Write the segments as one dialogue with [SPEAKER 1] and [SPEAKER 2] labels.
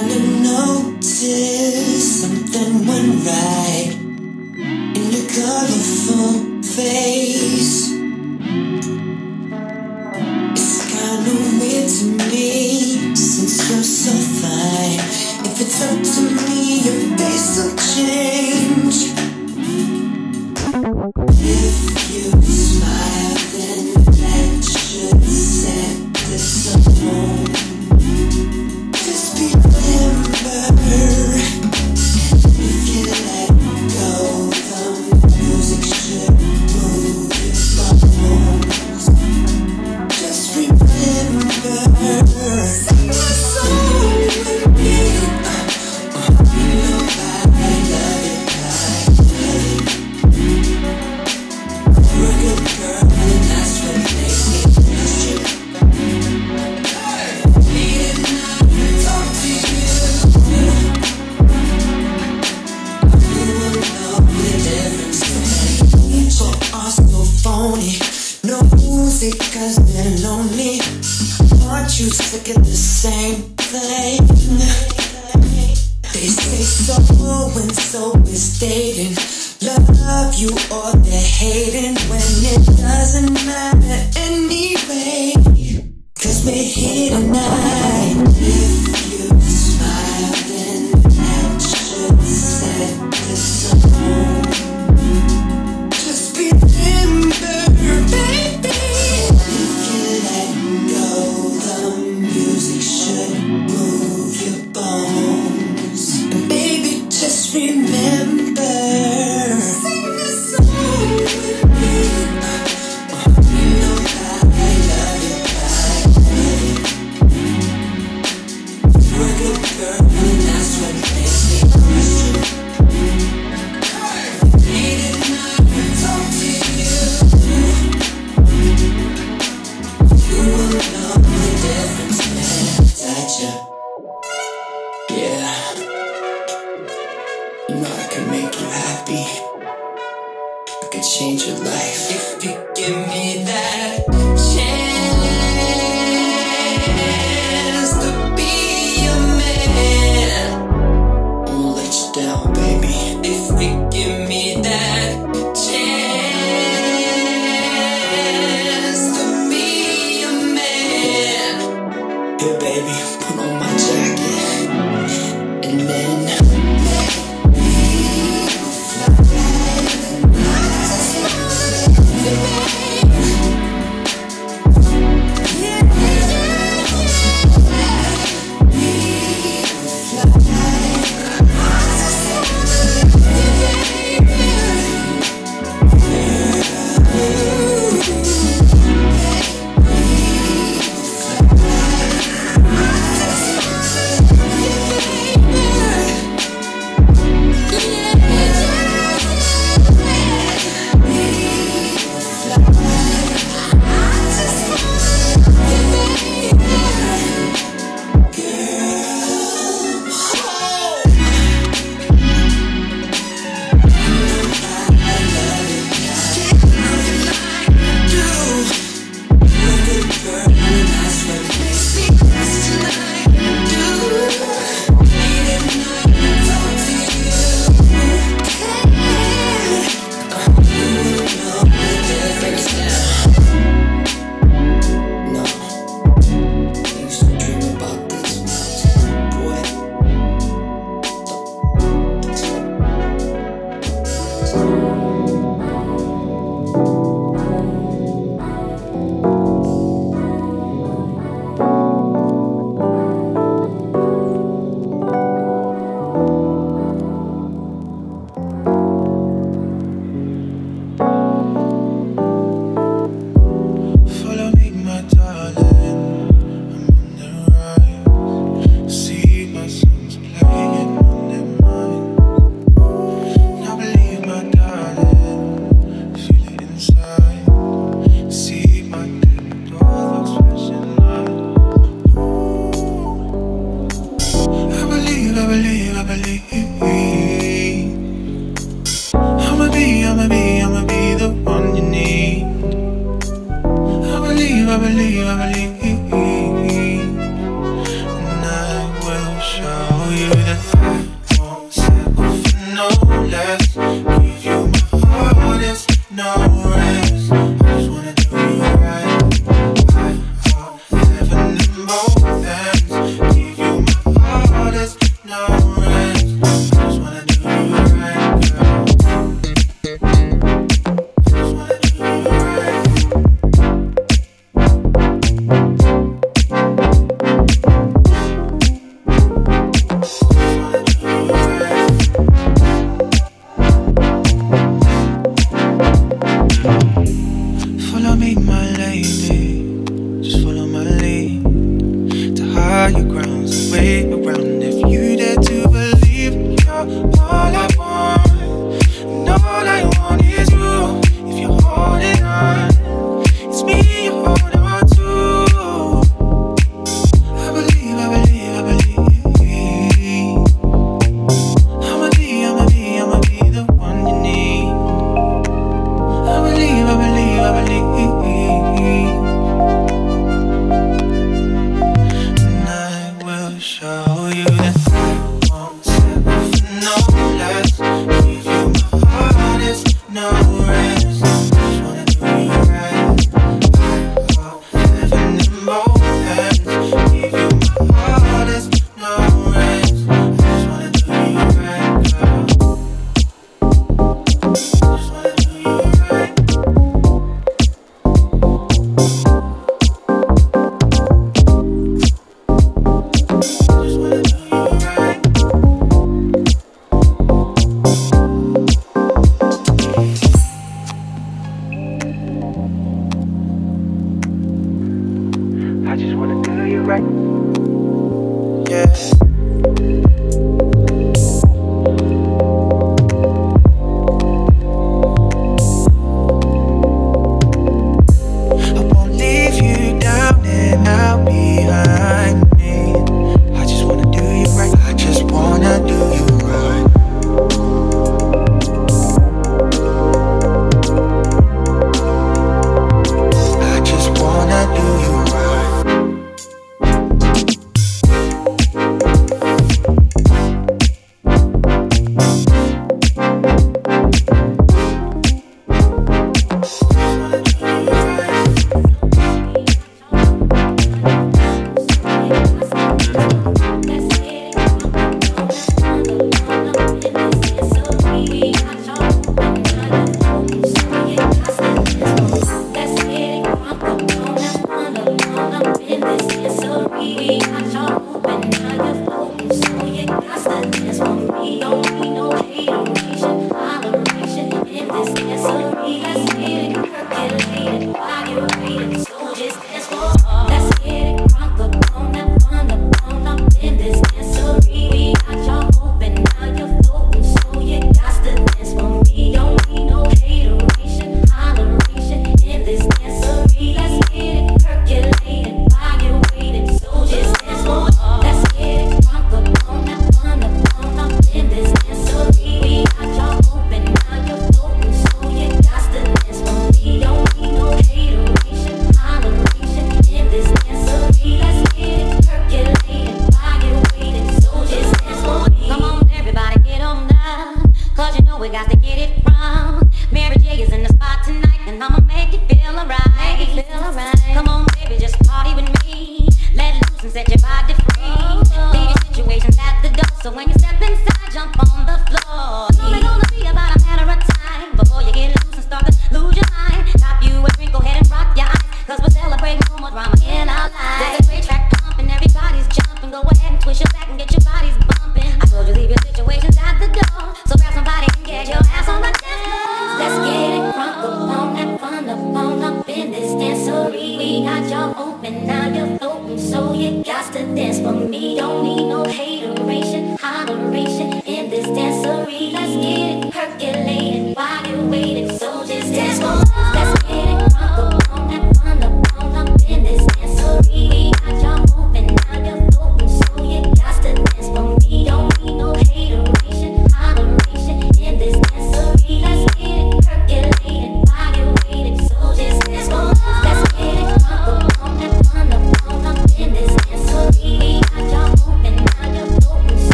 [SPEAKER 1] kind of noticed something went right in your colorful face. It's kind of weird to me since you're so fine. If it's up to me, your face will change.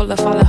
[SPEAKER 1] full of follow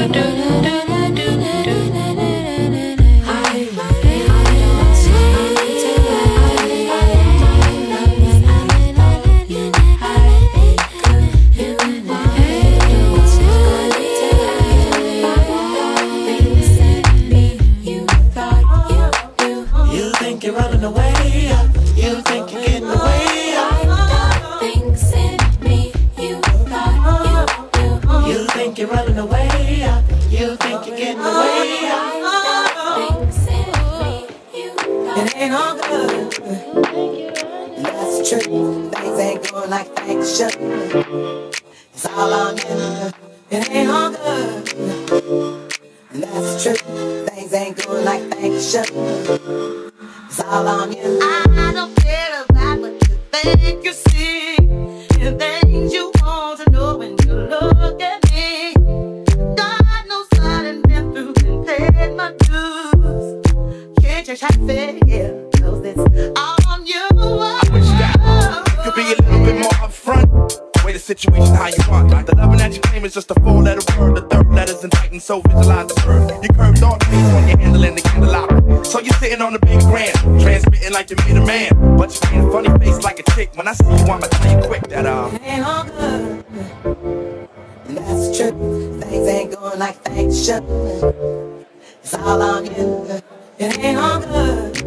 [SPEAKER 1] do do future. Things ain't going like things should. It's all on you. It ain't all good.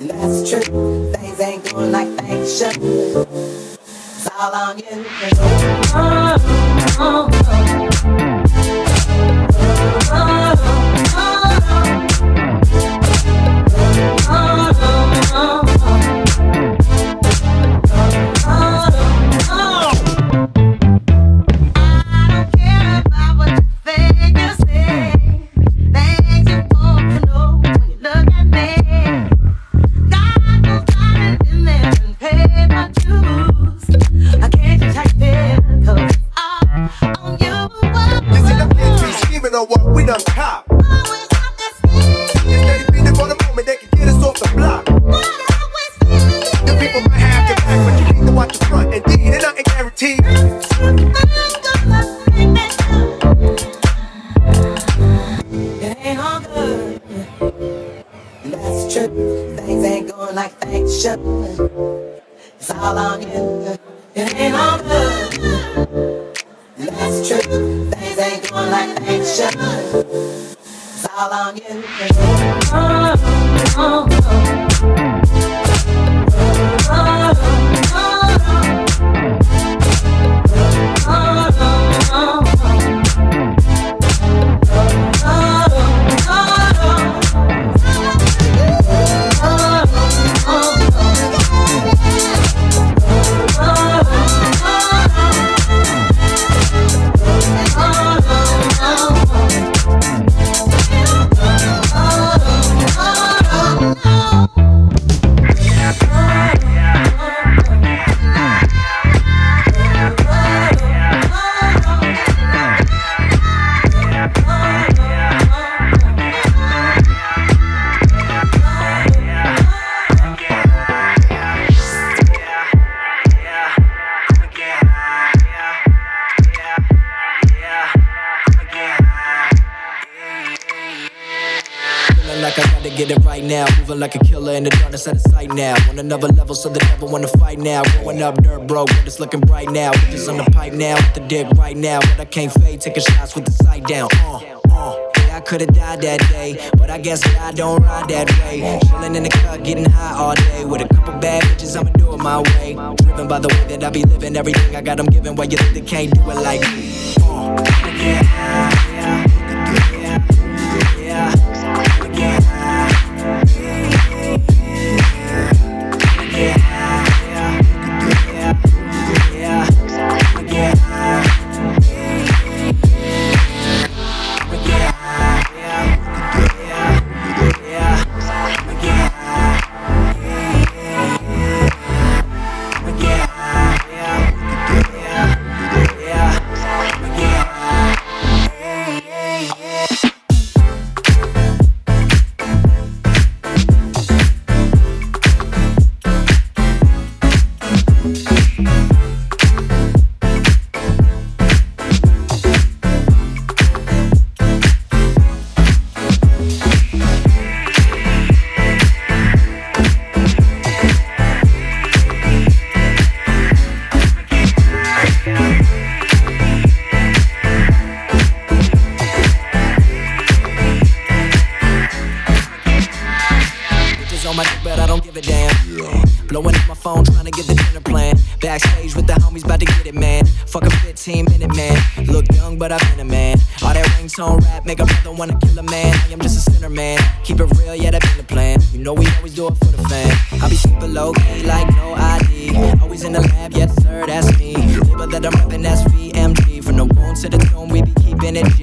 [SPEAKER 1] And that's true. Things ain't going like things should. It's all on you.
[SPEAKER 2] Oh, oh, oh. Never now. Growing up dirt broke, but it's looking bright now. Bitches on the pipe now, with the dick right now. But I can't fade, taking shots with the sight down. Uh, uh. Yeah, I could've died that day, but I guess I don't ride that way. Chillin' in the cut, getting high all day. With a couple bad bitches, I'ma do it my way. Driven by the way that I be living, everything I got, I'm giving. Why you think they can't do it like me? Uh, yeah.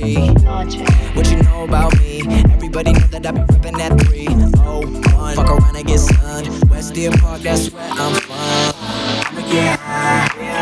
[SPEAKER 3] G. What you know about me? Everybody know that I be ripping that 301. Fuck around and get sunned. West Deer Park, that's where I'm
[SPEAKER 4] from. I'ma get high.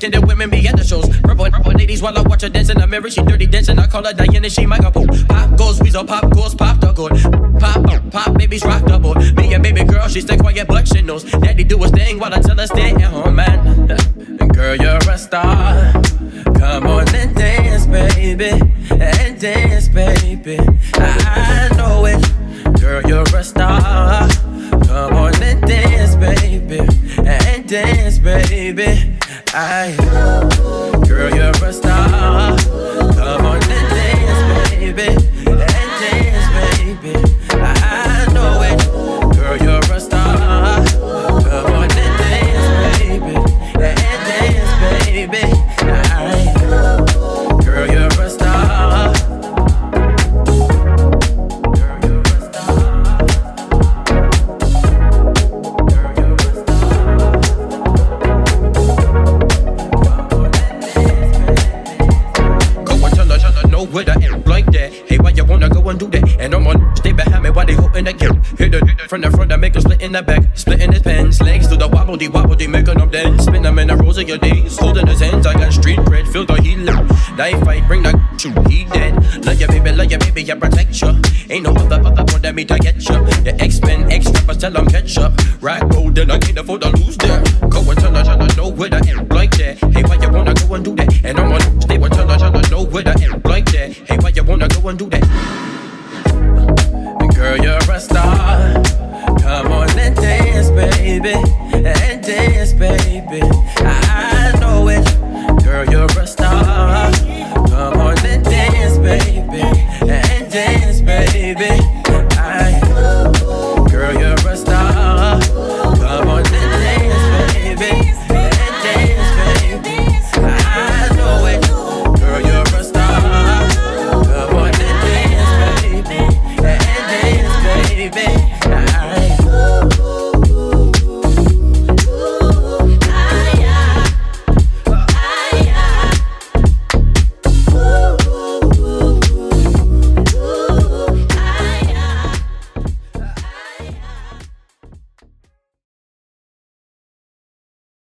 [SPEAKER 5] Skinned women be at the shows. Purple, purple ladies while I watch her dance in the mirror. She dirty dancing, I call her Diana, she my couple. Pop goes, weasel, pop goes, pop the good. Pop, pop, pop, babies rock the. Me and baby girl, she stay quiet, but she knows. Daddy do his thing while I tell her stay at home, man. And girl, you're a star. Come on and dance, baby. And dance, baby. I, From the front, I make a split in the back. Splitting his pants, legs to the wobble, de wobble, de making them dance. Spin them in the rows of your days. Holding his hands, I got street cred, feel the heat low. Knife fight, bring that shoot, he dead. Love your baby, love your baby, I protect you. Ain't no other, other one that me to get you. The X-Men, X-Rappers, tell them catch up. Right road, then I can't afford to lose that. Go and tell her, her, know where the end like that. Hey, why you wanna go and do that? And I'm on go do that. Girl, you're a star. Come on and dance, baby. And dance, baby. I know it. Girl, you're a star. Come on and dance, baby. And dance, baby.